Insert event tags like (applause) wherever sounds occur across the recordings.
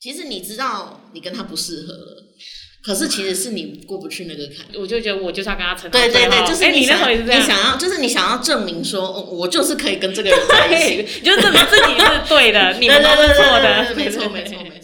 其实你知道你跟他不适合了，可是其实是你过不去那个坎。我就觉得我就是要跟他成对对对，就是哎，你那想时候也是这样，你想要，就是你想要证明说，哦，我就是可以跟这个人在一起。你就证明自己是对的，(laughs) 你们都是错的，没错没错没错。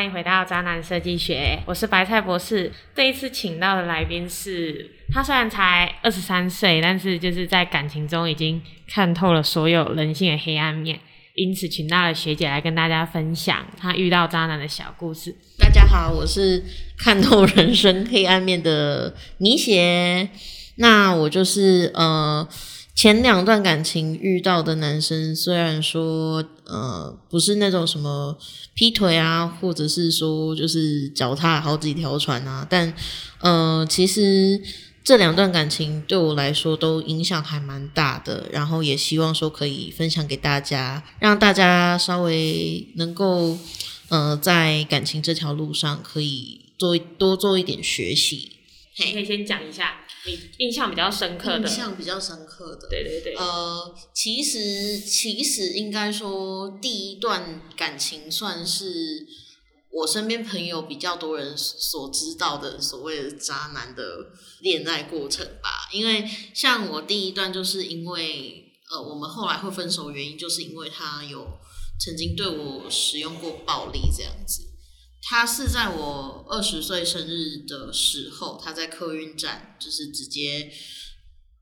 欢迎回到渣男设计学，我是白菜博士。这一次请到的来宾是，他虽然才二十三岁，但是就是在感情中已经看透了所有人性的黑暗面，因此请到了学姐来跟大家分享她遇到渣男的小故事。大家好，我是看透人生黑暗面的米血。那我就是呃，前两段感情遇到的男生，虽然说呃不是那种什么劈腿啊，或者是说就是脚踏好几条船啊，但呃其实这两段感情对我来说都影响还蛮大的，然后也希望说可以分享给大家，让大家稍微能够。呃，在感情这条路上，可以做多做一点学习。你可以先讲一下你印象比较深刻的，印象比较深刻的，对对对，呃，其实其实应该说，第一段感情算是我身边朋友比较多人所知道的所谓的渣男的恋爱过程吧。因为像我第一段，就是因为呃，我们后来会分手，原因就是因为他有。曾经对我使用过暴力，这样子。他是在我二十岁生日的时候，他在客运站，就是直接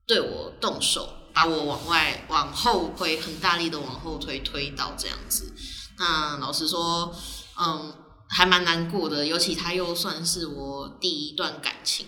对我动手，把我往外往后推，很大力的往后推，推倒这样子。那老实说，嗯，还蛮难过的，尤其他又算是我第一段感情。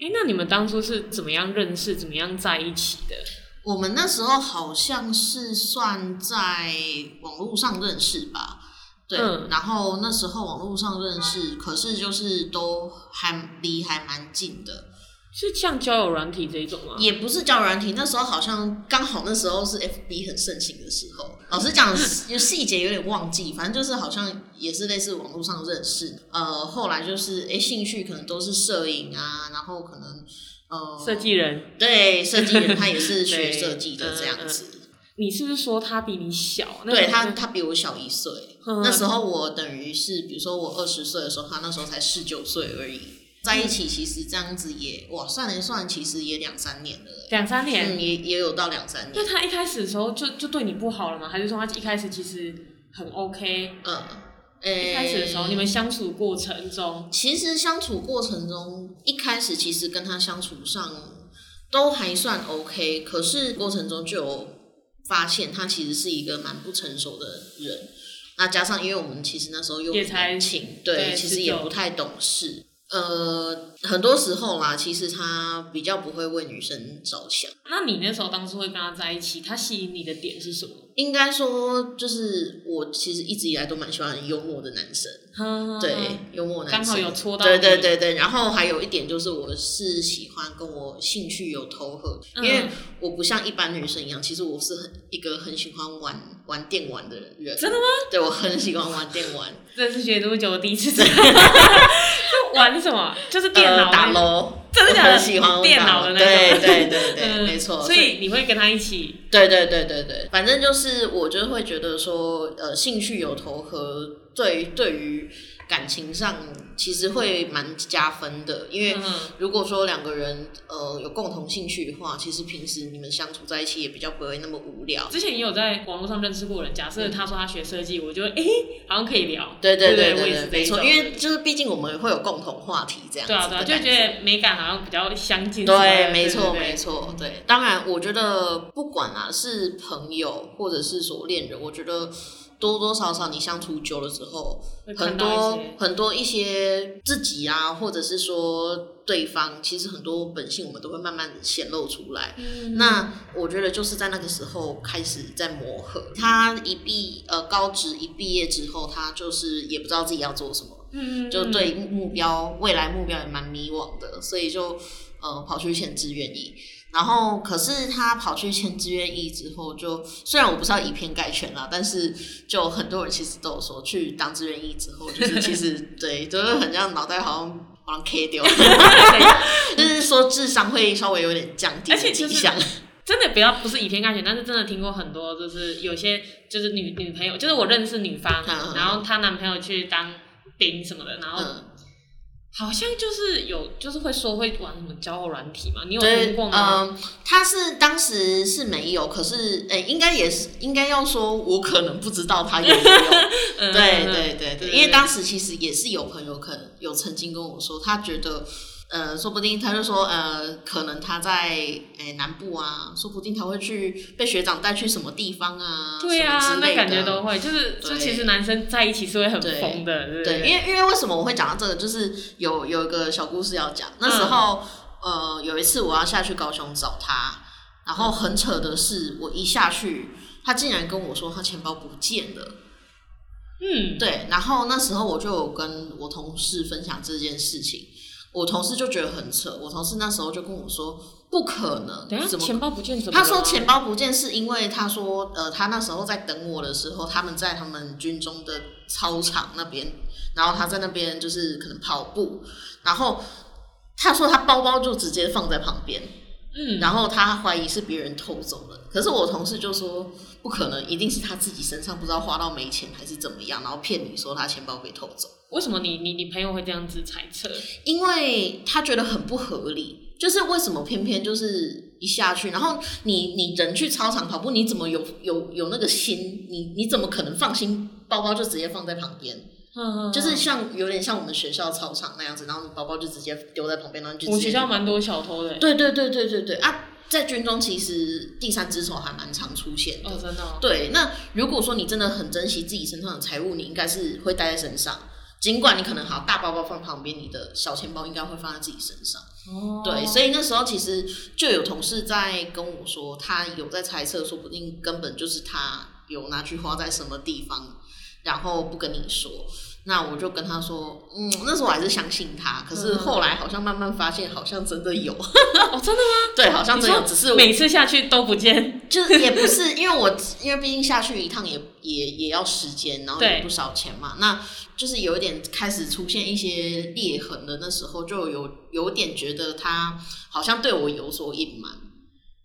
哎，那你们当初是怎么样认识，怎么样在一起的？我们那时候好像是算在网络上认识吧，对，然后那时候网络上认识，可是就是都还离还蛮近的，是像交友软体这一种吗？也不是交友软体，那时候好像刚好那时候是 FB 很盛行的时候，老实讲，有细节有点忘记，反正就是好像也是类似网络上认识，呃，后来就是哎兴趣可能都是摄影啊，然后可能呃。设计人对设计人，他也是学设计的这样子。你是不是说他比你小？对他，他比我小一岁。那时候我等于是，比如说我二十岁的时候，他那时候才十九岁而已。在一起其实这样子也哇，算一算，其实也两三年了。两三年，也也有到两三年。那他一开始的时候就就对你不好了吗？还是说他一开始其实很 OK？嗯。一开始的时候，你们相处过程中，其实相处过程中，一开始其实跟他相处上都还算 OK，可是过程中就有发现他其实是一个蛮不成熟的人。那加上因为我们其实那时候又年轻，对，其实也不太懂事。呃，很多时候啦，其实他比较不会为女生着想。那你那时候当初会跟他在一起，他吸引你的点是什么？应该说，就是我其实一直以来都蛮喜欢幽默的男生，(laughs) 对，幽默男生刚好有戳到。对对对对，然后还有一点就是，我是喜欢跟我兴趣有投合，因为我不像一般女生一样，其实我是很一个很喜欢玩玩电玩的人。真的吗？对，我很喜欢玩电玩。(laughs) 这是学这么久第一次。(laughs) 玩什么？就是电脑打楼，真的很喜欢电脑的那种。对对对对，没错。所以你会跟他一起？对对对对对，反正就是我就会觉得说，呃，兴趣有投合，对对于。感情上其实会蛮加分的，因为如果说两个人呃有共同兴趣的话，其实平时你们相处在一起也比较不会那么无聊。之前也有在网络上认识过人，假设他说他学设计，我觉得哎好像可以聊。对对对对对，没错，因为就是毕竟我们会有共同话题这样。对啊对啊，就觉得美感好像比较相近。对，没错没错，对。当然，我觉得不管啊是朋友或者是说恋人，我觉得。多多少少，你相处久了之后，很多很多一些自己啊，或者是说对方，其实很多本性我们都会慢慢显露出来。那我觉得就是在那个时候开始在磨合。他一毕呃高职一毕业之后，他就是也不知道自己要做什么，嗯，就对目标未来目标也蛮迷惘的，所以就呃跑去填志愿役。然后可是他跑去签志愿役之后就，虽然我不是要以偏概全啦，但是就很多人其实都有说去当志愿役之后，就是其实 (laughs) 对，就是很像脑袋好像好像 K 掉，(laughs) 就是说智商会稍微有点降低的迹象。真的不要不是以偏概全，但是真的听过很多，就是有些就是女女朋友，就是我认识女方，然后她男朋友去当兵什么的，然后嗯，好像就是有就是会说会玩什么交友软体嘛，你有对，听过吗？嗯，他是当时是没有，可是诶、应该也是应该要说，我可能不知道他有没有。(laughs) 嗯对嗯对对对，因为当时其实也是有朋友可能有曾经跟我说，他觉得。呃，说不定他就说，呃，可能他在诶、南部啊，说不定他会去被学长带去什么地方啊，对啊，那感觉都会，就是就其实男生在一起是会很疯的，对，因为因为为什么我会讲到这个，就是有有一个小故事要讲。那时候，呃，有一次我要下去高雄找他，然后很扯的是，我一下去，他竟然跟我说他钱包不见了。嗯，对，然后那时候我就有跟我同事分享这件事情，我同事就觉得很扯，我同事那时候就跟我说，不可能，等下怎么钱包不见怎么？他说钱包不见是因为他说，呃，他那时候在等我的时候，他们在他们军中的操场那边，然后他在那边就是可能跑步，然后他说他包包就直接放在旁边，嗯，然后他怀疑是别人偷走了，可是我同事就说不可能，一定是他自己身上不知道花到没钱还是怎么样，然后骗你说他钱包被偷走。为什么你你你朋友会这样子猜测？因为他觉得很不合理，就是为什么偏偏就是一下去，然后你你人去操场跑步，你怎么有有有那个心？你你怎么可能放心包包就直接放在旁边？嗯，就是像有点像我们学校操场那样子，然后你包包就直接丢在旁边，然后就我直接学校蛮多小偷的欸，对对对对对对啊，在军中其实第三只手还蛮常出现的。哦，真的哦，对，那如果说你真的很珍惜自己身上的财物，你应该是会带在身上。尽管你可能好大包包放旁边，你的小钱包应该会放在自己身上。哦，对，所以那时候其实就有同事在跟我说，他有在猜测，说不定根本就是他有拿去花在什么地方，然后不跟你说。那我就跟他说，嗯，那时候我还是相信他，可是后来好像慢慢发现，好像真的有，(laughs) 哦，真的吗？对，好像真的有，只是每次下去都不见，(laughs) 就是也不是，因为我因为毕竟下去一趟也也也要时间，然后也不少钱嘛，那就是有一点开始出现一些裂痕的，那时候就有有点觉得他好像对我有所隐瞒，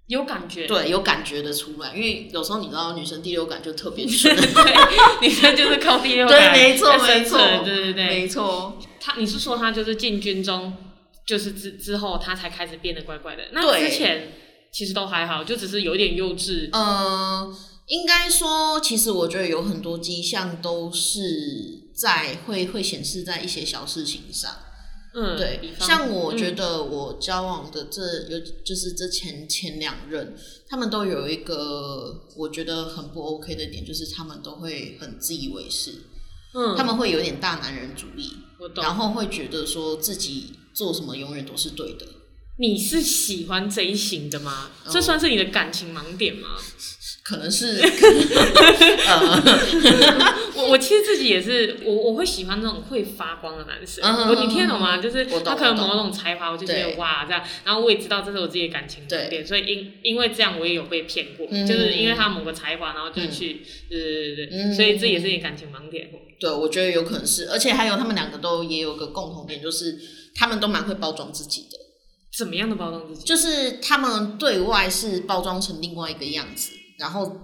有感觉，对，有感觉的出来，因为有时候你知道女生第六感就特别 (laughs) 准，对，女生就是靠第六感对没错没错对对对。没错，他，你是说他就是进军中，就是之之后他才开始变得怪怪的？那之前其实都还好，就只是有一点幼稚。呃，应该说，其实我觉得有很多迹象都是在会会显示在一些小事情上。嗯，对像我觉嗯得我交往的这有就是这前前两任，他们都有一个我觉得很不 OK 的点，就是他们都会很自以为是，嗯，他们会有点大男人主义。然后会觉得说自己做什么永远都是对的。你是喜欢这一型的吗？哦这算是你的感情盲点吗？可能是，(laughs) 呃，(laughs) 我我其实自己也是，我我会喜欢那种会发光的男生。嗯我你听得懂吗？就是他可能某种才华，我就觉得哇这样，然后我也知道这是我自己的感情盲点，所以因因为这样我也有被骗过，嗯就是因为他某个才华，然后就去，对对对对，嗯所以这也是你感情盲点。对，我觉得有可能是，而且还有他们两个都也有个共同点，就是他们都蛮会包装自己的。怎么样的包装自己？就是他们对外是包装成另外一个样子，然后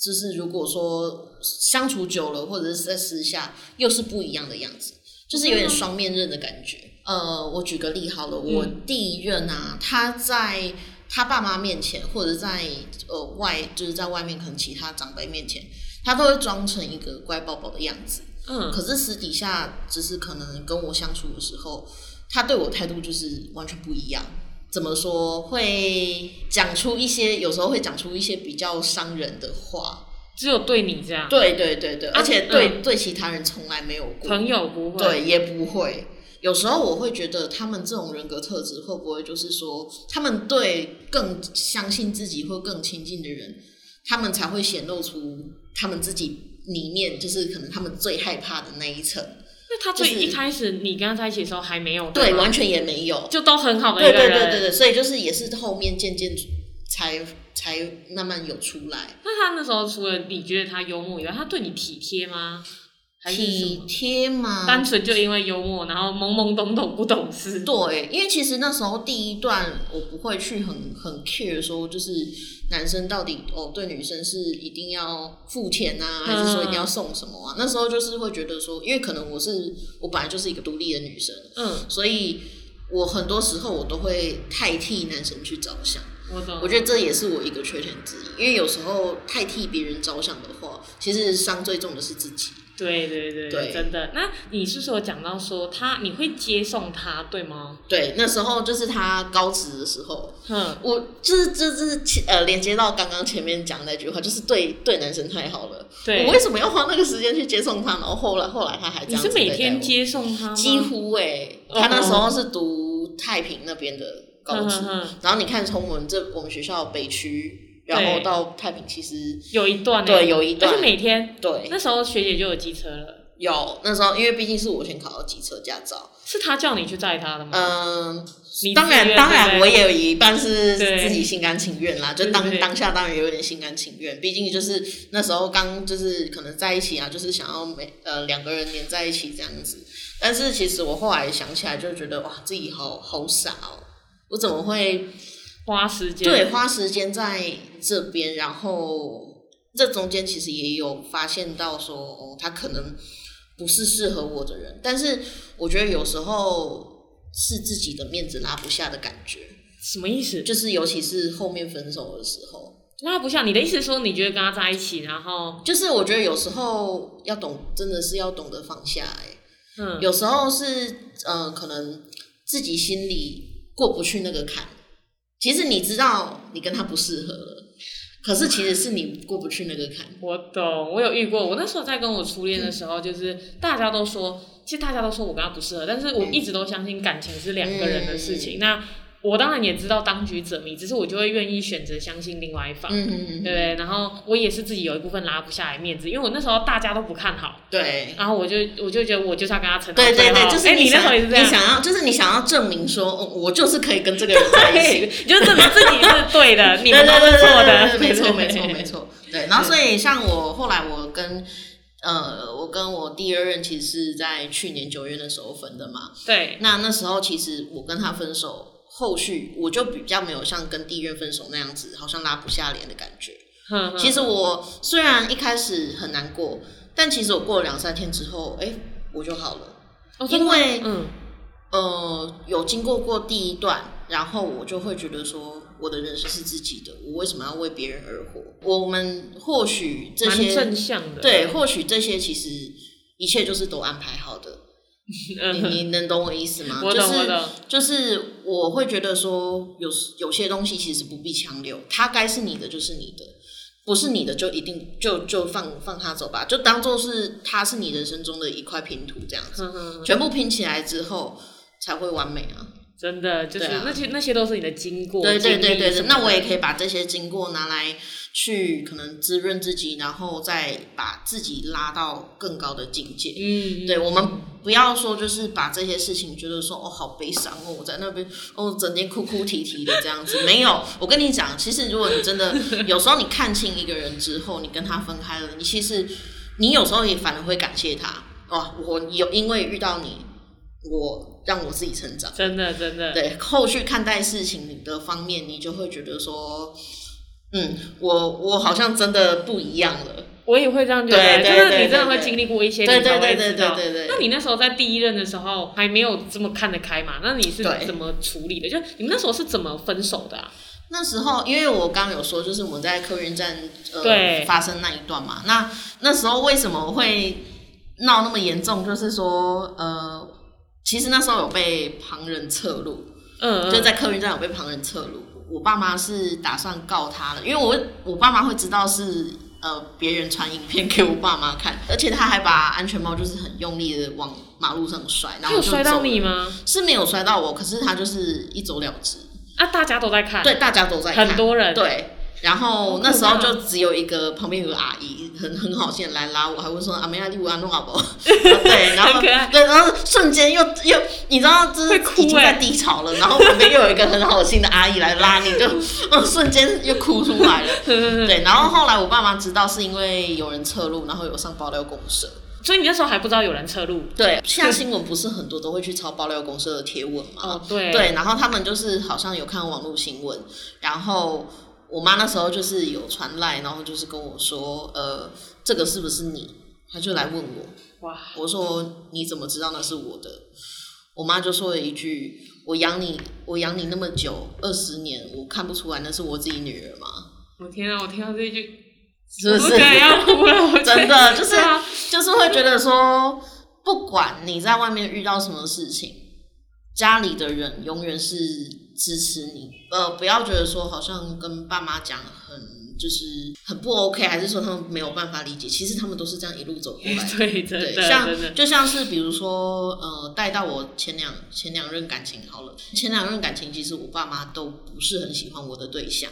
就是如果说相处久了，或者是在私下又是不一样的样子，就是有点双面刃的感觉。呃，我举个例好了，我第一任啊，他在他爸妈面前，或者在呃外，就是在外面可能其他长辈面前，他都会装成一个乖宝宝的样子。嗯，可是私底下，只是可能跟我相处的时候，他对我态度就是完全不一样。怎么说？会讲出一些，有时候会讲出一些比较伤人的话。只有对你这样，对对对对，啊而且对、对其他人从来没有过。朋友不会。对，也不会。有时候我会觉得他们这种人格特质会不会就是说，他们对更相信自己或更亲近的人，他们才会显露出他们自己里面就是可能他们最害怕的那一层。那他最一开始你跟他在一起的时候还没有对，完全也没有。就都很好的一对个人。对对对对，所以就是也是后面渐渐才才慢慢有出来。那他那时候除了你觉得他幽默以外，他对你体贴吗？还是体？贴吗？单纯就因为幽默，然后懵懵懂懂不懂事。对，因为其实那时候第一段我不会去很很 care 说，就是男生到底哦对女生是一定要付钱啊，还是说一定要送什么啊？那时候就是会觉得说，因为可能我是我本来就是一个独立的女生，嗯，所以我很多时候我都会太替男生去着想。我懂。我觉得这也是我一个缺点之一，因为有时候太替别人着想的话，其实伤最重的是自己。对对对对真的。那你是说讲到说他你会接送他，对吗？对，那时候就是他高职的时候，嗯，我就是就是前呃连接到刚刚前面讲那句话，就是对对男生太好了。对我为什么要花那个时间去接送他？然后后来后来他还这样子是每天接送他吗？几乎哎、哦他那时候是读太平那边的高职，然后你看从我们这我们学校北区，然后到太平，其实有一段欸。对有一段。而且每天对。那时候学姐就有机车了，有那时候因为毕竟是我先考到机车驾照，是他叫你去载他的吗？嗯。你当然，当然，我也有一半是自己心甘情愿啦。就当当下当然也有点心甘情愿，毕竟就是那时候刚就是可能在一起啊，就是想要每呃两个人黏在一起这样子。但是其实我后来想起来，就觉得哇，自己好好傻哦，我怎么会花时间对花时间在这边？然后这中间其实也有发现到说，哦，他可能不是适合我的人。但是我觉得有时候是自己的面子拉不下的感觉。什么意思？就是尤其是后面分手的时候，拉不下。你的意思说，你觉得跟他在一起，然后就是我觉得有时候要懂，真的是要懂得放下、欸。嗯，有时候是呃，可能自己心里过不去那个坎。其实你知道你跟他不适合了，可是其实是你过不去那个坎。我懂，我有遇过。我那时候在跟我初恋的时候，就是大家都说，其实大家都说我跟他不适合，但是我一直都相信感情是两个人的事情。那我当然也知道当局者迷，只是我就会愿意选择相信另外一方。嗯嗯嗯，对不对？然后我也是自己有一部分拉不下来面子，因为我那时候大家都不看好，对。然后我就我就觉得我就是要跟他撑到对对对，就是你你那时想候也是这样，你想要，就是你想要证明说，哦我就是可以跟这个人在一起，你，就证明自己是对的，(laughs) 你们是错的，没错对没错没。错。对，然后所以像我后来我跟呃我跟我第二任其实是在去年九月的时候分的嘛，对，那那时候其实我跟他分手，后续我就比较没有像跟第一任分手那样子，好像拉不下脸的感觉。其实我虽然一开始很难过，但其实我过了两三天之后，哎、我就好了。因为嗯，呃，有经过过第一段，然后我就会觉得说，我的人生是自己的，我为什么要为别人而活？我们或许这些正向的，对，或许这些其实一切就是都安排好的。(laughs) 你嗯，你能懂我意思吗？我就是懂我懂，就是我会觉得说，有有些东西其实不必强留，它该是你的就是你的，不是你的就一定就就放放它走吧，就当做是它是你人生中的一块拼图这样子，全部拼起来之后才会完美啊。真的就是啊那些那些都是你的经过，对对对对那我也可以把这些经过拿来去可能滋润自己，然后再把自己拉到更高的境界。嗯，嗯对，我们不要说就是把这些事情觉得说哦好悲伤哦，我在那边哦整天哭哭啼啼的这样子，没有。我跟你讲，其实如果你真的有时候你看清一个人之后，你跟他分开了，你其实你有时候也反而会感谢他哦，我有因为遇到你，我让我自己成长。真的真的，对，后续看待事情的方面，你就会觉得说，嗯，我我好像真的不一样了。我也会这样觉得，就是你真的会经历过一些，对你才对对对会知道对对对那你那时候在第一任的时候还没有这么看得开嘛？那你是怎么处理的？就你们那时候是怎么分手的啊？那时候，因为我刚刚有说，就是我们在客运站呃发生那一段嘛，那那时候为什么会闹那么严重？就是说，呃，其实那时候有被旁人侧录，嗯，就在客运站有被旁人侧录。我爸妈是打算告他的，因为我我爸妈会知道是呃别人传影片给我爸妈看，而且他还把安全帽就是很用力的往马路上摔，然后就有摔到你吗？是没有摔到我，可是他就是一走了之。啊，大家都在看，对，大家都在看，很多人，对，然后那时候就只有一个旁边有个阿姨，很很好心的来拉我，还会说阿梅亚蒂乌安弄好不好？(laughs) 对，然后对，然后瞬间又又你知道，就是哭已经在欸低潮了，然后旁边又有一个很好心的阿姨来拉你，就嗯 (laughs) 瞬间又哭出来了。(laughs) 对，然后后来我爸妈知道是因为有人侧录，然后有上爆料公社。所以你那时候还不知道有人侧录。对，现在新闻不是很多都会去抄爆料公社的贴文嘛？哦，对对，然后他们就是好像有看网络新闻，然后我妈那时候就是有传来，然后就是跟我说，呃，这个是不是你？她就来问我，哇，我说你怎么知道那是我的？我妈就说了一句：“我养你，我养你那么久，二十年，我看不出来那是我自己女儿吗？我天啊！我听到这一句，是不是？要哭了。我 (laughs) 真的就是啊就是会觉得说，不管你在外面遇到什么事情，家里的人永远是支持你。呃，不要觉得说好像跟爸妈讲很就是很不 OK，还是说他们没有办法理解，其实他们都是这样一路走过来的。(laughs) 对，真对，的，像就像是比如说，呃，带到我前两前两任感情好了，前两任感情其实我爸妈都不是很喜欢我的对象。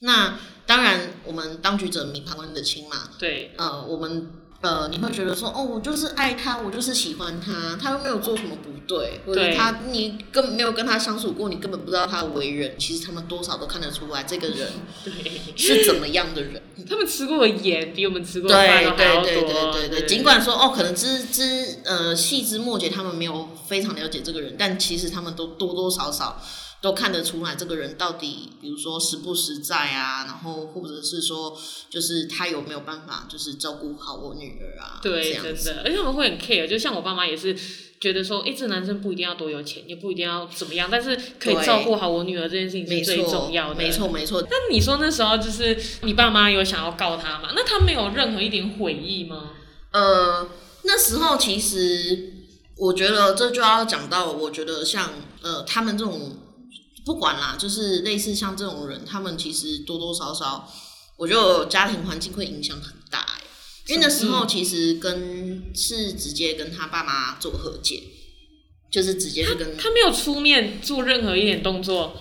那当然，我们当局者迷，旁观者清嘛。对，呃，我们呃，你会觉得说，哦，我就是爱他，我就是喜欢他，他又没有做什么不对，或者对他你根本没有跟他相处过，你根本不知道他的为人，其实他们多少都看得出来这个人，(laughs) 是怎么样的人。他们吃过的盐比我们吃过的饭还要对对多。对对对，尽管说哦，可能枝枝呃细枝末节，他们没有非常了解这个人，但其实他们都多多少少都看得出来这个人到底，比如说实不实在啊，然后或者是说，就是他有没有办法，就是照顾好我女儿啊，对，真的，而且我们会很 care，就像我爸妈也是觉得说，哎、这男生不一定要多有钱，也不一定要怎么样，但是可以照顾好我女儿这件事情没是最错重要的。没。错没错，那你说那时候就是你爸妈有想要告他吗？那他没有任何一点悔意吗？呃，那时候其实我觉得这就要讲到，我觉得像呃他们这种不管啦，就是类似像这种人，他们其实多多少少，我觉得家庭环境会影响很大、欸。因为那时候其实跟是直接跟他爸妈做和解，就是直接是跟他没有出面做任何一点动作，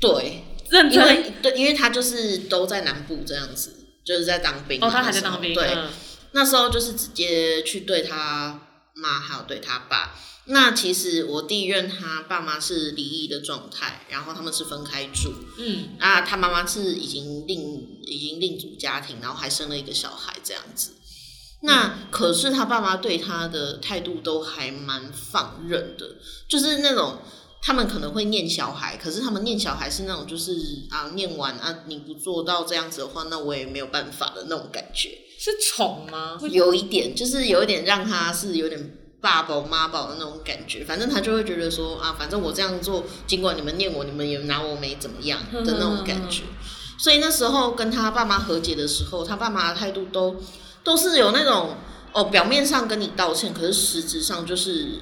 对，认真因为对，因为他就是都在南部这样子，就是在当兵嘛。哦，他还那时候在当兵，对，嗯那时候就是直接去对他妈还有对他爸。那其实我第一任他爸妈是离异的状态，然后他们是分开住。嗯，那他妈妈是已经另已经另组家庭，然后还生了一个小孩这样子。那可是他爸妈对他的态度都还蛮放任的，就是那种他们可能会念小孩，可是他们念小孩是那种就是啊念完啊你不做到这样子的话，那我也没有办法的那种感觉。是宠吗？有一点，就是有一点让他是有点爸宝妈宝的那种感觉，反正他就会觉得说啊，反正我这样做，尽管你们念我，你们也拿我没怎么样的那种感觉。(laughs) 所以那时候跟他爸妈和解的时候，他爸妈的态度都都是有那种哦，表面上跟你道歉，可是实质上就是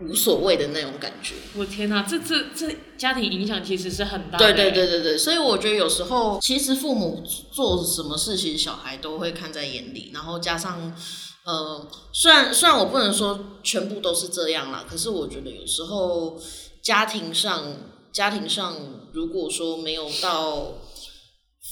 无所谓的那种感觉。我天哪，这这这家庭影响其实是很大的。欸对对对对对，所以我觉得有时候其实父母做什么事，情小孩都会看在眼里，然后加上呃，虽然虽然我不能说全部都是这样啦，可是我觉得有时候家庭上家庭上如果说没有到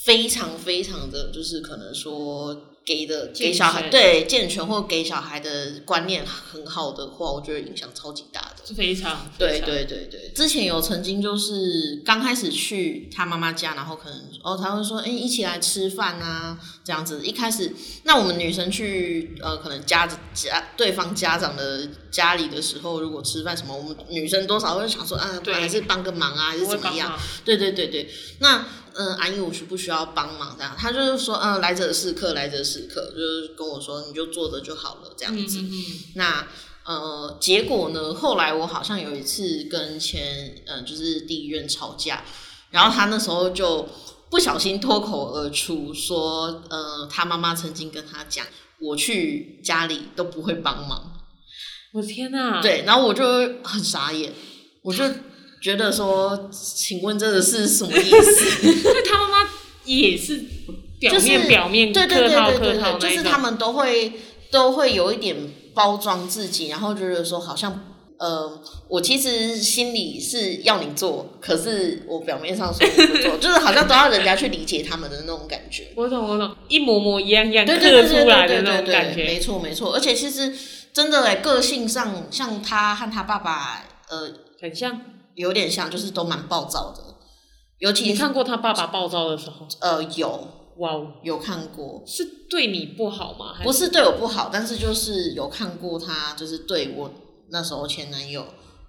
非常非常的就是可能说给的给小孩全。对健全或给小孩的观念很好的话，我觉得影响超级大的。是非常。对对对对，之前有曾经就是刚开始去他妈妈家，然后可能哦他会说，哎、一起来吃饭啊，这样子。一开始，那我们女生去呃，可能家家对方家长的家里的时候，如果吃饭什么，我们女生多少会想说，啊，对还是帮个忙啊，还是怎么样？对对对对，那嗯，阿姨我需不需要帮忙？这样，他就是说，嗯，来者是客，来者是客，就是跟我说，你就坐着就好了，这样子。嗯嗯嗯，那呃，结果呢？后来我好像有一次跟前嗯，就是第一任吵架，然后他那时候就不小心脱口而出说，呃，他妈妈曾经跟他讲，我去家里都不会帮忙。我天哪，，对，然后我就很傻眼，我就觉得说，请问这个是什么意思？(laughs) 他妈妈也是表就是面表面对对对客套客对对对，套就是他们都会都会有一点包装自己，然后觉得说好像呃，我其实心里是要你做，可是我表面上说我不做，(laughs) 就是好像都要人家去理解他们的那种感觉。我懂我懂，一模模一样样刻对对对对出来的对对对那种感对，没，错没错。而且其实真的哎，个性上像他和他爸爸，呃，很像。有点像，就是都蛮暴躁的。尤其你看过他爸爸暴躁的时候，呃有哇哦，有看过，是对你不好吗？不是对我不好，但是就是有看过他就是对我那时候前男友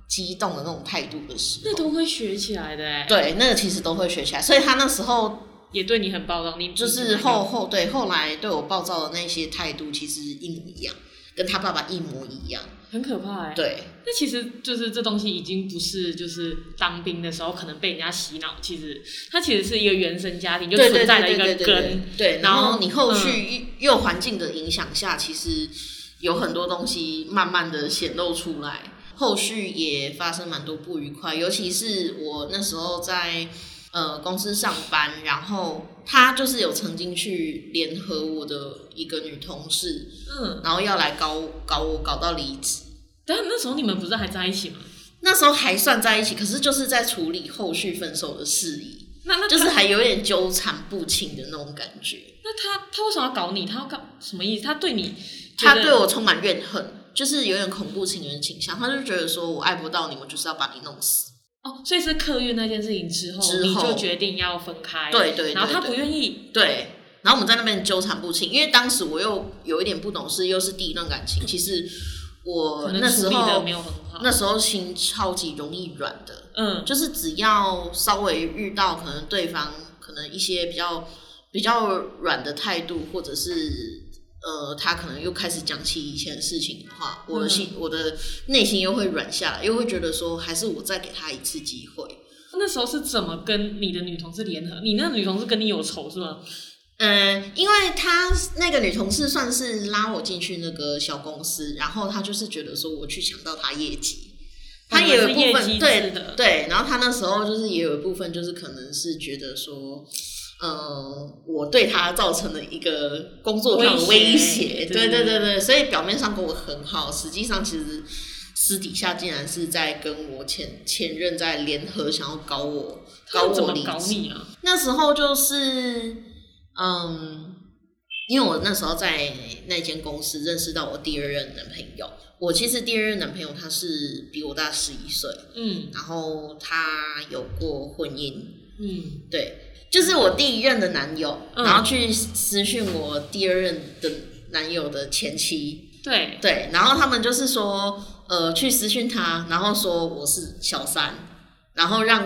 激动的那种态度的时候。那都会学起来的哎，对，那个其实都会学起来，所以他那时候也对你很暴躁，你就是后后对后来对我暴躁的那些态度，其实一模一样，跟他爸爸一模一样。很可怕哎。对，那其实就是这东西已经不是就是当兵的时候可能被人家洗脑，其实它其实是一个原生家庭就存在了一个根，对，然然后后你后续又又环境的影响下，其实有很多东西慢慢的显露出来，后续也发生蛮多不愉快，尤其是我那时候在呃公司上班，然后他就是有曾经去联合我的一个女同事，嗯，然后要来搞搞我搞到离职。但那时候你们不是还在一起吗？那时候还算在一起，可是就是在处理后续分手的事宜，那那就是还有点纠缠不清的那种感觉。那他他为什么要搞你？他要搞什么意思？他对你他对我充满怨恨，就是有点恐怖情人倾向。他就觉得说我爱不到你，我就是要把你弄死。哦，所以是客运那件事情之后，之后你就决定要分开，对对对然后他不愿意，对，然后我们在那边纠缠不清，因为当时我又有一点不懂事，又是第一段感情。其实我那时候没有很好，那时候心超级容易软的，嗯，就是只要稍微遇到可能对方可能一些比较比较软的态度，或者是呃他可能又开始讲起以前的事情的话，我的心、我的内心又会软下来，又会觉得说还是我再给他一次机会。那时候是怎么跟你的女同事联合？你那个女同事跟你有仇是吗？嗯，因为他那个女同事算是拉我进去那个小公司，然后他就是觉得说我去抢到他业绩，他也有一部分对的对，然后他那时候就是也有一部分就是可能是觉得说，呃，我对他造成了一个工作上的威威胁胁，对对对。对对，所以表面上跟我很好，实际上其实私底下竟然是在跟我前前任在联合想要搞我搞他怎么我离职。搞你啊？那时候就是，嗯，因为我那时候在那间公司认识到我第二任男朋友。我其实第二任男朋友他是比我大十一岁，嗯。然后他有过婚姻，嗯，对，就是我第一任的男友，嗯。然后去私讯我第二任的男友的前妻，对，对，然后他们就是说，呃，去私讯他，然后说我是小三，然后让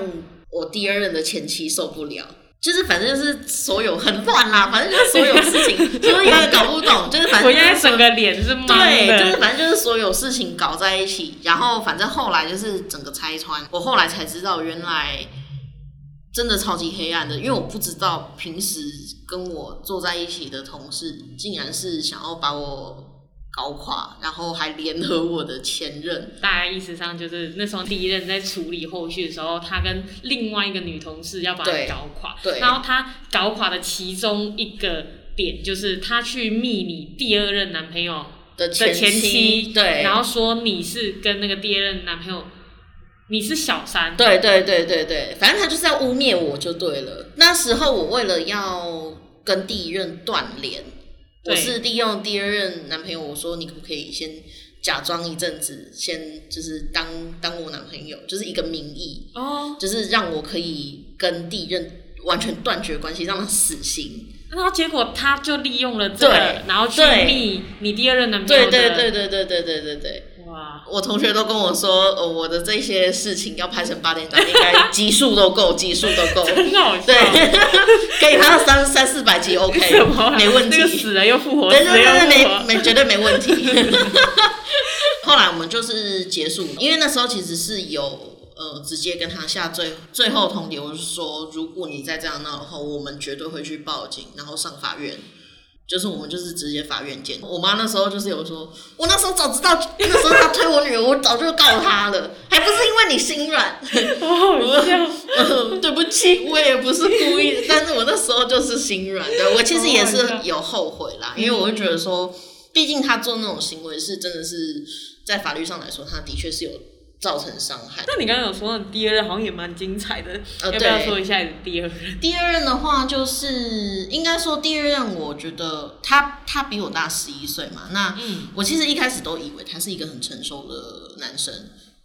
我第二任的前妻受不了，就是反正就是所有很乱啦，反正就是所有事情，(laughs) 就是有点搞不懂，就是反正我现在整个脸是懵对，就是，反正就是所有事情搞在一起，然后反正后来就是整个拆穿，我后来才知道原来真的超级黑暗的，因为我不知道平时跟我坐在一起的同事竟然是想要把我搞垮，然后还联合我的前任。大概意思上就是那时候第一任在处理后续的时候，他跟另外一个女同事要把他搞垮，对。然后他搞垮的其中一个点就是他去密你第二任男朋友的的前妻，对，然后说你是跟那个第二任男朋友，你是小三，对对对对对，反正他就是要污蔑我就对了。那时候我为了要跟第一任断联，我是利用第二任男朋友，我说你可不可以先假装一阵子，先就是当当我男朋友，就是一个名义，哦，就是让我可以跟第一任完全断绝关系，让他死心。然后结果他就利用了这个，然后去对密你第二任男朋友，对对对对对对对对对。哇，我同学都跟我说，呃，我的这些事情要拍成八点档，应该集数都够，(laughs) 集数都够。很好笑，对，可以拍到三三四百集，OK，啊没问题那。个死了又复活，对对对，没没绝对没问题。(laughs) 后来我们就是结束，因为那时候其实是有呃直接跟他下最最后通牒，我是说，如果你再这样闹的话，我们绝对会去报警，然后上法院。就是我们就是直接法院见。我妈那时候就是有说，我那时候早知道那时候她推我女儿，我早就告她了，还不是因为你心软。(laughs) 好好笑，(laughs) 呃对不起，我也不是故意，但是我那时候就是心软。的我其实也是有后悔啦，因为我就觉得说，毕竟他做那种行为是真的是在法律上来说，他的确是有造成伤害。那你刚刚有说第二任好像也蛮精彩的，呃要不要说一下你的第二任？第二任的话，就是应该说第二任，我觉得他他比我大十一岁嘛。那嗯我其实一开始都以为他是一个很成熟的男生，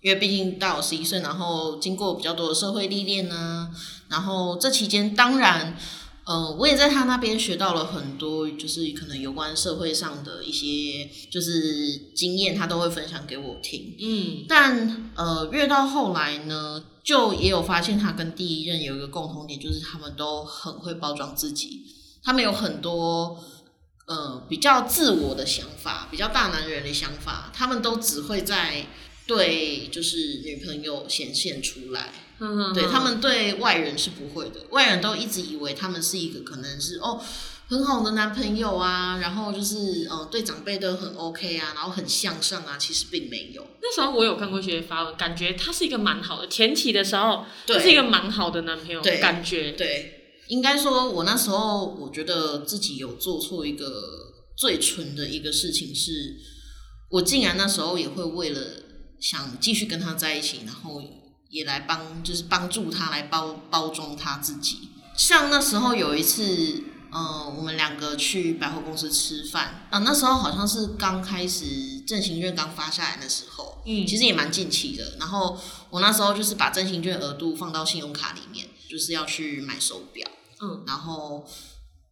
因为毕竟大我十一岁，然后经过比较多的社会历练呢、然后这期间当然。呃，我也在他那边学到了很多，就是可能有关社会上的一些就是经验，他都会分享给我听。嗯但呃，越到后来呢，就也有发现他跟第一任有一个共同点，就是他们都很会包装自己，他们有很多呃比较自我的想法，比较大男人的想法，他们都只会在对就是女朋友显现出来，对他们对外人是不会的，外人都一直以为他们是一个可能是哦很好的男朋友啊，然后就是呃对长辈都很 OK 啊，然后很向上啊，其实并没有。那时候我有看过一些发文，感觉他是一个蛮好的，前期的时候对他是一个蛮好的男朋友，对感觉对，应该说，我那时候我觉得自己有做错一个最蠢的一个事情是，我竟然那时候也会为了想继续跟他在一起，然后也来帮，就是帮助他来包包装他自己。像那时候有一次，呃，我们两个去百货公司吃饭，啊、那时候好像是刚开始振兴券刚发下来的时候，嗯其实也蛮近期的。然后我那时候就是把振兴券额度放到信用卡里面，就是要去买手表，嗯，然后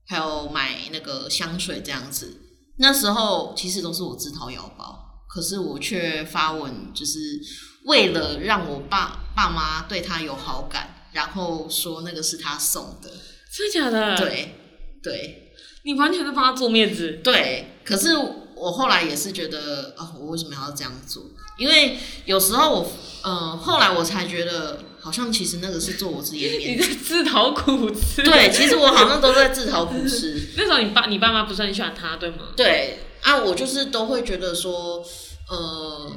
还有买那个香水这样子。那时候其实都是我自掏腰包，可是我却发文，就是为了让我爸爸妈对他有好感，然后说那个是他送的。真的假的？，对对你完全是帮他做面子。对，可是我后来也是觉得，哦，我为什么要这样做？因为有时候我，呃，后来我才觉得，好像其实那个是做我自己的面子。你在自讨苦吃。对，其实我好像都在自讨苦吃。(laughs) 那时候你爸你爸妈不是很喜欢他，对吗？对啊，我就是都会觉得说，呃，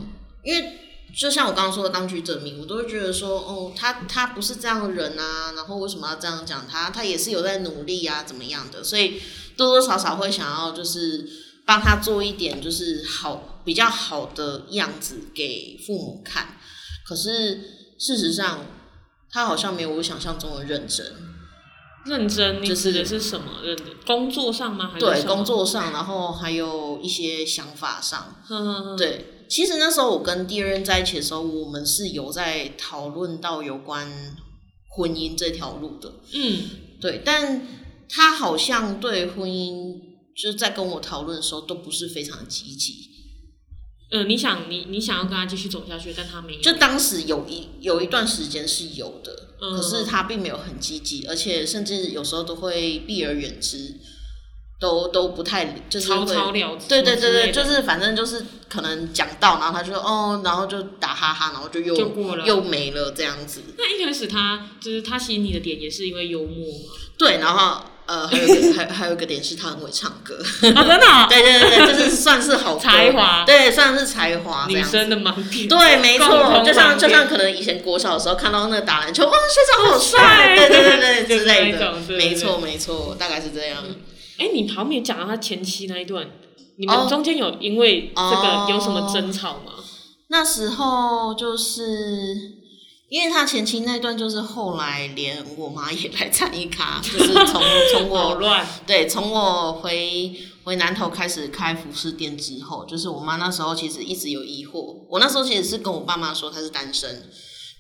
因为就像我刚刚说的当局者迷，我都会觉得说，哦，他他不是这样的人啊，然后为什么要这样讲他？他也是有在努力啊，怎么样的？所以多多少少会想要就是帮他做一点就是好比较好的样子给父母看。可是事实上，他好像没有我想象中的认真。认真，你就是指的是什么认真？工作上吗？还是对，工。作上，然后还有一些想法上，对，其实那时候我跟第二任在一起的时候，我们是有在讨论到有关婚姻这条路的。嗯，对，但他好像对婚姻就是在跟我讨论的时候都不是非常积极。呃，你想你你想要跟他继续走下去，但他没有。就当时有一有一段时间是有的，嗯可是他并没有很积极，而且甚至有时候都会避而远之，都都不太就是草会草了之。对对对对，就是反正就是可能讲到，然后他就哦，然后就打哈哈，然后就又就过了又没了这样子。那一开始他就是他吸引你的点，也是因为幽默嘛。对，然后呃，还有一个还还有一个点是他很会唱歌，哦，(laughs) 真的 (laughs) 哦、对对对对，就是算是好歌才华对，算是才华这样子。女生的盲点。对，没共错，就像盲点就像可能以前国小的时候看到那个打篮球，哇，学长好帅，对对对对之类的 (laughs) 那种，对对没错没错，大概是这样。哎、你好像没有讲到他前妻那一段，你哦们中间有因为这哦个有什么争吵吗？那时候就是因为他前妻那段，就是后来连我妈也来参与卡，就是从 (laughs) 从我好乱，对从我回回南头开始开服饰店之后，就是我妈那时候其实一直有疑惑，我那时候其实是跟我爸妈说她是单身。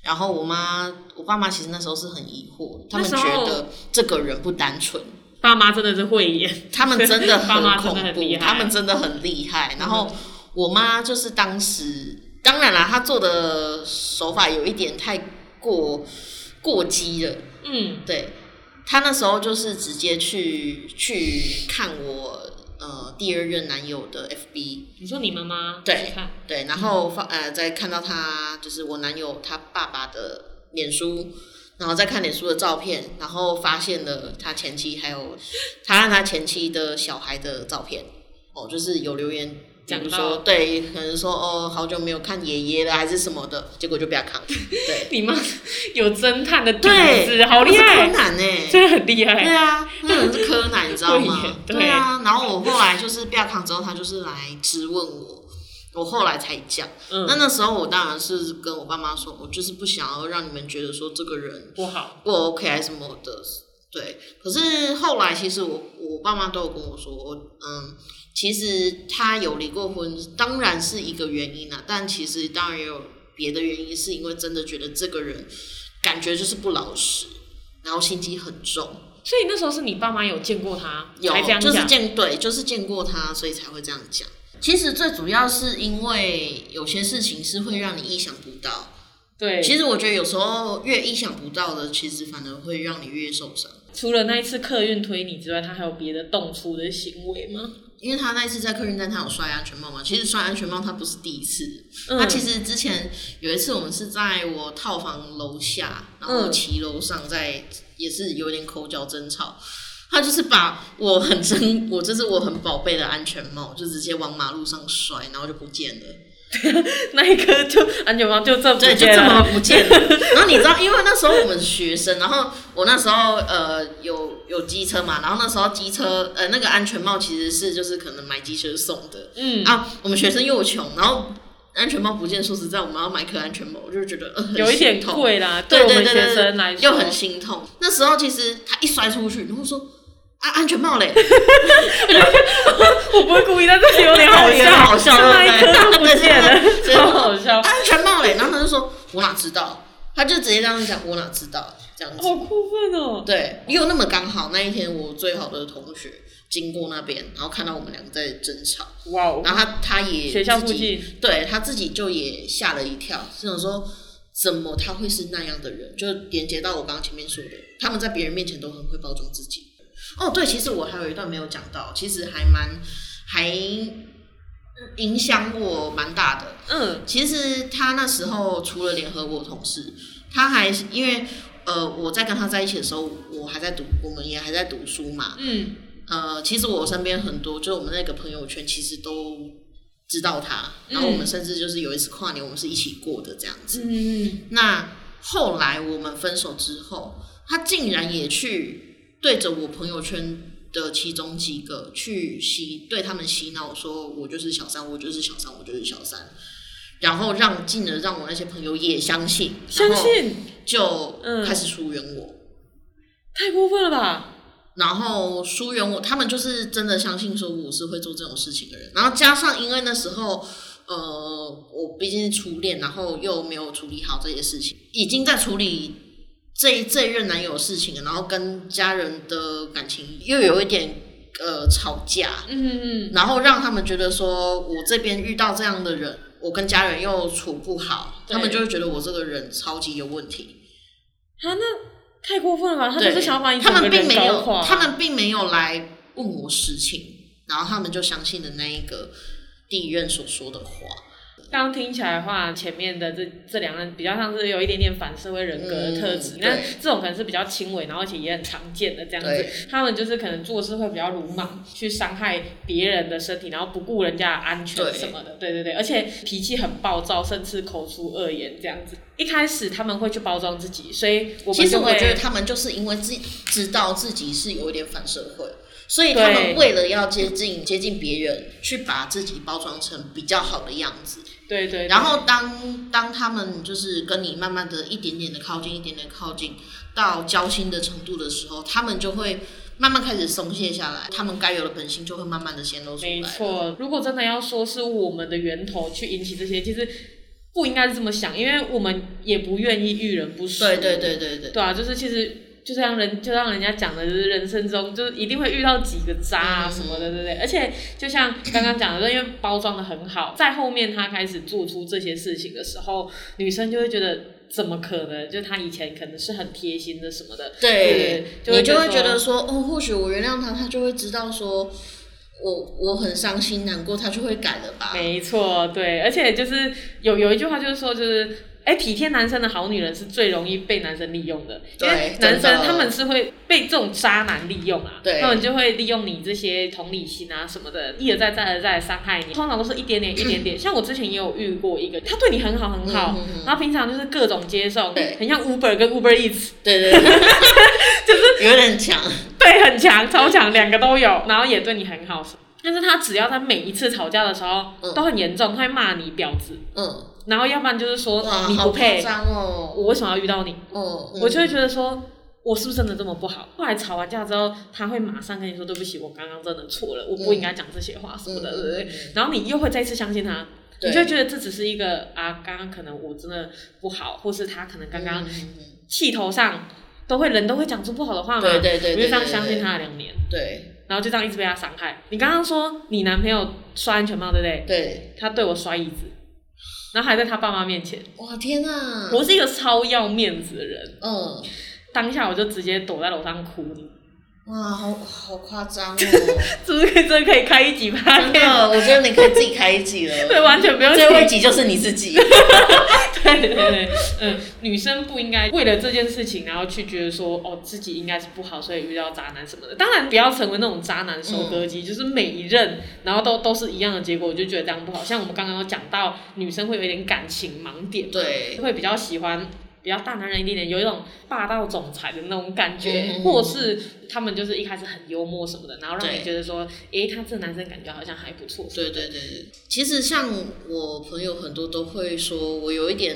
然后我妈，我爸妈其实那时候是很疑惑，他们觉得这个人不单纯，爸妈真的是慧眼，他们真的很 (laughs) 恐怖他们真的很厉害。然后我妈就是当时，当然啦，她做的手法有一点太过过激了。嗯，对，她那时候就是直接去去看我呃第二任男友的 FB，你说你妈妈对，对，然后发呃再看到他就是我男友他爸爸的脸书，然后再看脸书的照片，然后发现了他前妻还有他和他前妻的小孩的照片，哦，就是有留言讲比如说对，可能说哦，好久没有看爷爷了，还是什么的，结果就被他扛。(laughs) 对，你妈有侦探的底对子，好厉害柯，南呢、真的很厉害对。啊，那个人是柯南，你知道吗？(laughs) 对对啊，然后我后来就是被他扛之后，他就是来质问我，我后来才讲。嗯那那时候我当然是跟我爸妈说，我就是不想要让你们觉得说这个人不好，不 OK 还是什么的。对，可是后来其实我我爸妈都有跟我说，嗯，其实他有离过婚，当然是一个原因啊，但其实当然也有别的原因，是因为真的觉得这个人感觉就是不老实，然后心机很重，所以那时候是你爸妈有见过他，有就是。见对，就是见过他，所以才会这样讲。其实最主要是因为有些事情是会让你意想不到。对，其实我觉得有时候越意想不到的，其实反而会让你越受伤。除了那一次客运推你之外，他还有别的动粗的行为吗？因为他那一次在客运站，他有摔安全帽嘛。其实摔安全帽他不是第一次，嗯他其实之前有一次我们是在我套房楼下，然后嗯骑楼上在也是有点口角争吵。他就是把我很珍，我就是我很宝贝的安全帽，就直接往马路上摔，然后就不见了。(laughs) 那一颗就安全帽就这么对，就这么，不见了。然后你知道，因为那时候我们学生，然后我那时候呃有有机车嘛，然后那时候机车呃那个安全帽其实是就是可能买机车送的，嗯，啊，我们学生又穷，然后安全帽不见，说实在，我们要买颗安全帽，我就觉得呃有一点贵啦，对我们学对对对生来说又很心痛。那时候其实他一摔出去，然后说啊安全帽嘞，(laughs) 我不会故意，但是有点好有点笑，好笑那一对不对？颗都不见超好笑，安全帽嘞，然后他就说我哪知道，他就直接这样讲，我哪知道？这样子。好过分哦！对，又那么刚好那一天，我最好的同学经过那边，然后看到我们两个在争吵，哇哦，然后他他也学校附近，对他自己就也吓了一跳，是想说怎么他会是那样的人？就连接到我刚刚前面说的，他们在别人面前都很会包装自己。哦，对，其实我还有一段没有讲到，其实还蛮还影响我蛮大的。嗯，其实他那时候除了联合国同事，他还因为呃我在跟他在一起的时候，我还在读，我们也还在读书嘛。嗯，呃，其实我身边很多，就是我们那个朋友圈，其实都知道他。然后我们甚至就是有一次跨年，我们是一起过的这样子。嗯，那后来我们分手之后，他竟然也去对着我朋友圈的其中几个去洗，对他们洗脑说，我就是小三，我就是小三，我就是小三。然后让进而让我那些朋友也相信，相信就嗯开始疏远我。太过分了吧？然后疏远我，他们就是真的相信说我是会做这种事情的人。然后加上因为那时候，呃，我毕竟是初恋，然后又没有处理好这些事情，已经在处理这一这一任男友的事情，然后跟家人的感情又有一点呃吵架，嗯嗯，然后让他们觉得说我这边遇到这样的人，我跟家人又处不好，他们就会觉得我这个人超级有问题。啊，那太过分了吧？他就，是想要把你他们并没有，他们并没有来问我实情，然后他们就相信了那一个第一任所说的话。刚刚听起来的话，前面的这这两任比较像是有一点点反社会人格的特质嗯，那、对这种可能是比较轻微，然后而且也很常见的这样子。他们就是可能做事会比较鲁莽，去伤害别人的身体，然后不顾人家的安全什么的。对对对，而且脾气很暴躁，甚至口出恶言这样子。一开始他们会去包装自己，所以我其实我觉得他们就是因为自己知道自己是有一点反社会，所以他们为了要接近接近别人，去把自己包装成比较好的样子。对对对然后当当他们就是跟你慢慢的一点点的靠近，一点点靠近到交心的程度的时候，他们就会慢慢开始松懈下来，他们该有的本性就会慢慢的显露出来。没错，如果真的要说是我们的源头去引起这些，其实不应该是这么想，因为我们也不愿意遇人不淑。对对对对对，对啊，就是其实就像人就像人家讲的，就是人生中就是一定会遇到几个渣啊嗯什么的，对不对？而且就像刚刚讲的，因为包装的很好，在后面他开始做出这些事情的时候，女生就会觉得怎么可能？就他以前可能是很贴心的什么的，对，就会你就会觉得说，哦，或许我原谅他，他就会知道说，我我很伤心难过，他就会改了吧。没错，对，而且就是有有一句话就是说，就是哎、体贴男生的好女人是最容易被男生利用的，因为男生他们是会被这种渣男利用啊，对他们就会利用你这些同理心啊什么的，一而再再而再伤害你，通常都是一点点一点点。(laughs) 像我之前也有遇过一个，他对你很好很好，然后平常就是各种接送，对很像 Uber 跟 Uber Eats，对对对，(laughs) 就是有点强，对，很强，超强，两个都有，然后也对你很好。但是他只要在每一次吵架的时候、嗯。都很严重，他会骂你婊子，嗯，然后要不然就是说，你不配，哦，我为什么要遇到你？嗯，嗯我就会觉得说，我是不是真的这么不好？后来吵完架之后，他会马上跟你说对不起，我刚刚真的错了，我不应该讲这些话什么的，嗯对不对？然后你又会再次相信他，你就会觉得这只是一个啊，刚刚可能我真的不好，或是他可能刚刚气头上都会人都会讲出不好的话嘛，对对对对我就这样相信他了两年，对然后就这样一直被他伤害。你刚刚说你男朋友摔安全帽对不对？对，他对我摔椅子，然后还在他爸妈面前，哇天啊，我是一个超要面子的人。嗯，当下我就直接躲在楼上哭，哇，好好夸张哦，(laughs) 是不是可以真的可以开一集吧？真的，我觉得你可以自己开一集了，(laughs) 对，完全不用最后一。集就是你自己，(laughs) 对对对，嗯，女生不应该为了这件事情，然后去觉得说，哦，自己应该是不好，所以遇到渣男什么的。当然，不要成为那种渣男收割机，就是每一任，然后都都是一样的结果，我就觉得这样不好。像我们刚刚有讲到，女生会有一点感情盲点，对，会比较喜欢比较大男人一点点，有一种霸道总裁的那种感觉，嗯或是他们就是一开始很幽默什么的，然后让你觉得说，诶，他这男生感觉好像还不错。对对对对，其实像我朋友很多都会说我有一点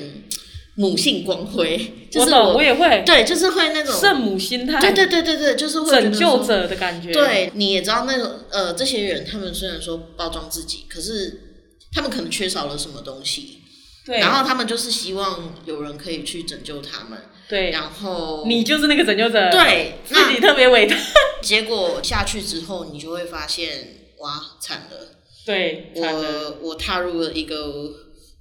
母性光辉，(laughs) 就是我也会。对，就是会那种，圣母心态，对对对对对，就是会拯救者的感觉。对，你也知道那个呃，这些人他们虽然说包装自己，可是他们可能缺少了什么东西，对，然后他们就是希望有人可以去拯救他们，对，然后你就是那个拯救者，，对，自那己特别伟大。(laughs) 结果下去之后，你就会发现，哇，惨了，对，惨了，我我踏入了一个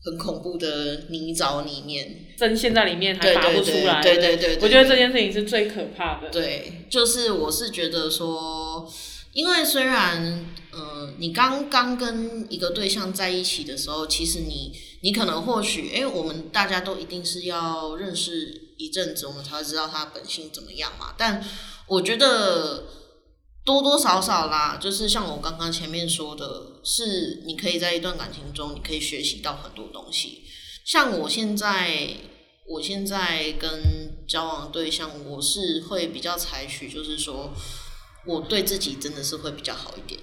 很恐怖的泥沼里面，针陷在里面还拔不出来。对对对，对我觉得这件事情是最可怕的。对，就是我是觉得说，因为虽然呃，你刚刚跟一个对象在一起的时候，其实你你可能或许，哎、我们大家都一定是要认识一阵子，我们才会知道他本性怎么样嘛。但我觉得多多少少啦，就是像我刚刚前面说的，是你可以在一段感情中，你可以学习到很多东西。像我现在，我现在跟交往对象，我是会比较采取，就是说，我对自己真的是会比较好一点。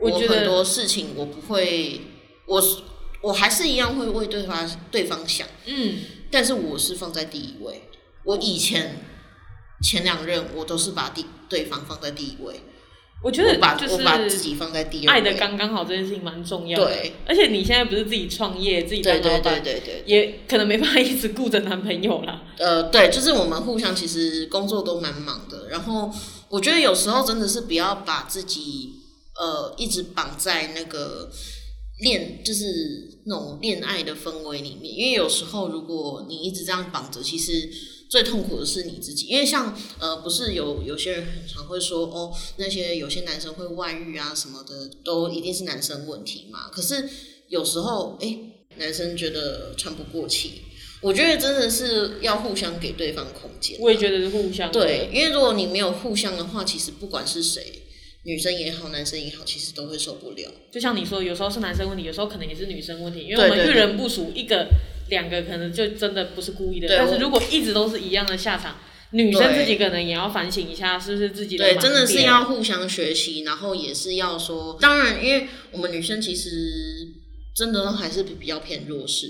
我觉得很多事情我不会，我是我还是一样会为对方对方想，嗯，但是我是放在第一位。我以前前两任我都是把第对方放在第一位，我觉得就我把自己放在第二位。爱的刚刚好这件事情蛮重要的。对，而且你现在不是自己创业，自己当对对对对对，也可能没办法一直顾着男朋友啦。呃，对，就是我们互相其实工作都蛮忙的，然后我觉得有时候真的是不要把自己呃一直绑在那个恋，就是那种恋爱的氛围里面，因为有时候如果你一直这样绑着，其实最痛苦的是你自己，因为像呃，不是有有些人很常会说哦，那些有些男生会外遇啊什么的，都一定是男生问题嘛。可是有时候，哎、男生觉得喘不过气，我觉得真的是要互相给对方空间。我也觉得是互相对，因为如果你没有互相的话，其实不管是谁，女生也好，男生也好，其实都会受不了。就像你说，有时候是男生问题，有时候可能也是女生问题，因为我们遇人不淑，一个、两个可能就真的不是故意的。但是如果一直都是一样的下场，女生自己可能也要反省一下，是不是自己的对，真的是要互相学习，然后也是要说，当然，因为我们女生其实真的还是比较偏弱势。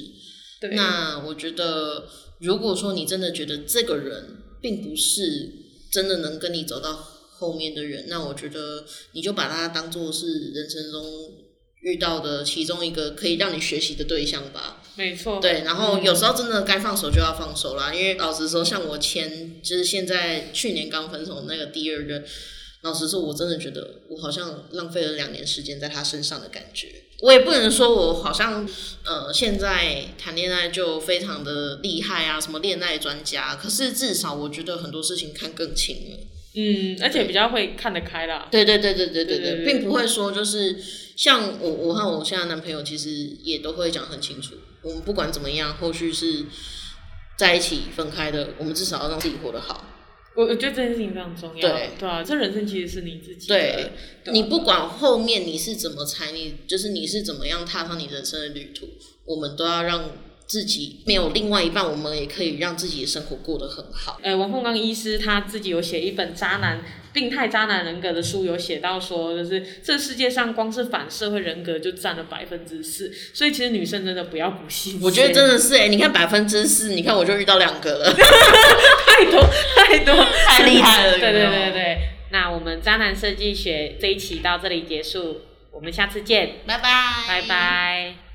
对那我觉得，如果说你真的觉得这个人并不是真的能跟你走到后面的人，那我觉得你就把他当做是人生中遇到的其中一个可以让你学习的对象吧。没错，对，然后嗯有时候真的该放手就要放手啦，因为老实说，像我前就是现在去年刚分手的那个第二任，老实说，我真的觉得我好像浪费了两年时间在他身上的感觉。我也不能说我好像呃现在谈恋爱就非常的厉害啊，什么恋爱专家，可是至少我觉得很多事情看更清了。嗯而且比较会看得开啦。对对对对对对对并不会说就是像我我和我现在男朋友其实也都会讲很清楚我们不管怎么样后续是在一起分开的我们至少要让自己活得好。我我觉得这件事情非常重要对。对啊这人生其实是你自己对你不管后面你是怎么踩你就是你是怎么样踏上你人生的旅途我们都要让自己没有另外一半，我们也可以让自己的生活过得很好。呃，王凤刚医师他自己有写一本渣男病态渣男人格的书，有写到说，就是这世界上光是反社会人格就占了百分之四，所以其实女生真的不要不信。我觉得真的是哎、你看百分之四，你看我就遇到两个了，太多太多太厉害了，对对对对，那我们渣男设计学这一期到这里结束，我们下次见，拜拜，拜拜。